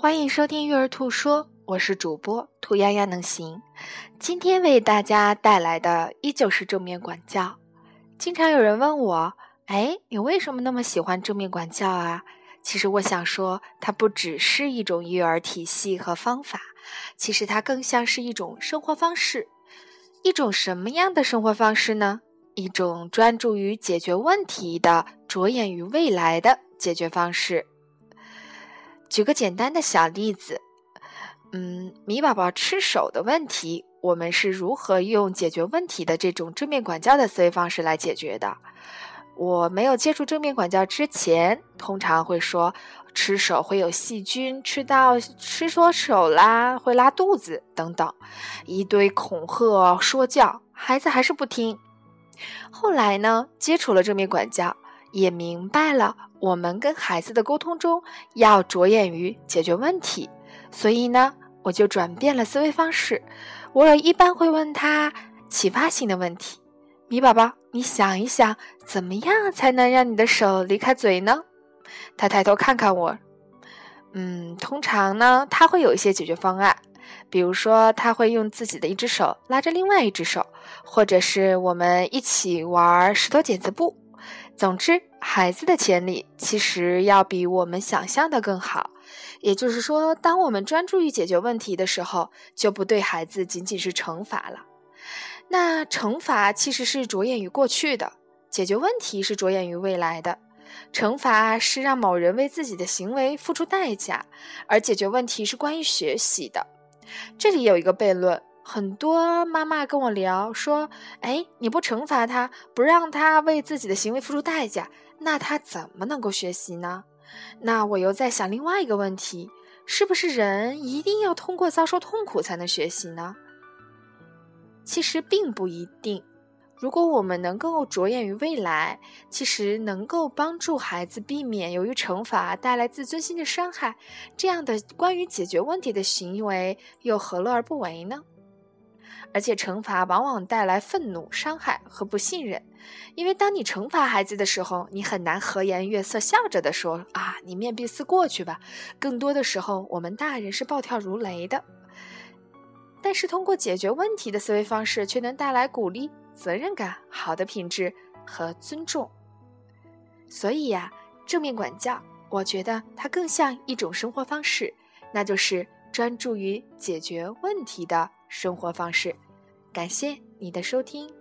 欢迎收听育儿兔说，我是主播兔丫丫能行。今天为大家带来的依旧是正面管教。经常有人问我，哎，你为什么那么喜欢正面管教啊？其实我想说，它不只是一种育儿体系和方法，其实它更像是一种生活方式。一种什么样的生活方式呢？一种专注于解决问题的、着眼于未来的解决方式。举个简单的小例子，嗯，米宝宝吃手的问题，我们是如何用解决问题的这种正面管教的思维方式来解决的？我没有接触正面管教之前，通常会说吃手会有细菌，吃到吃错手啦会拉肚子等等，一堆恐吓说教，孩子还是不听。后来呢，接触了正面管教，也明白了我们跟孩子的沟通中要着眼于解决问题，所以呢，我就转变了思维方式。我一般会问他启发性的问题。米宝宝，你想一想，怎么样才能让你的手离开嘴呢？他抬头看看我，嗯，通常呢，他会有一些解决方案，比如说他会用自己的一只手拉着另外一只手，或者是我们一起玩石头剪子布。总之，孩子的潜力其实要比我们想象的更好。也就是说，当我们专注于解决问题的时候，就不对孩子仅仅是惩罚了。那惩罚其实是着眼于过去的，解决问题是着眼于未来的。惩罚是让某人为自己的行为付出代价，而解决问题是关于学习的。这里有一个悖论，很多妈妈跟我聊说：“哎，你不惩罚他，不让他为自己的行为付出代价，那他怎么能够学习呢？”那我又在想另外一个问题：是不是人一定要通过遭受痛苦才能学习呢？其实并不一定。如果我们能够着眼于未来，其实能够帮助孩子避免由于惩罚带来自尊心的伤害，这样的关于解决问题的行为又何乐而不为呢？而且惩罚往往带来愤怒、伤害和不信任，因为当你惩罚孩子的时候，你很难和颜悦色笑着的说啊，你面壁思过去吧。更多的时候，我们大人是暴跳如雷的。但是，通过解决问题的思维方式，却能带来鼓励、责任感、好的品质和尊重。所以呀，正面管教，我觉得它更像一种生活方式，那就是专注于解决问题的生活方式。感谢你的收听。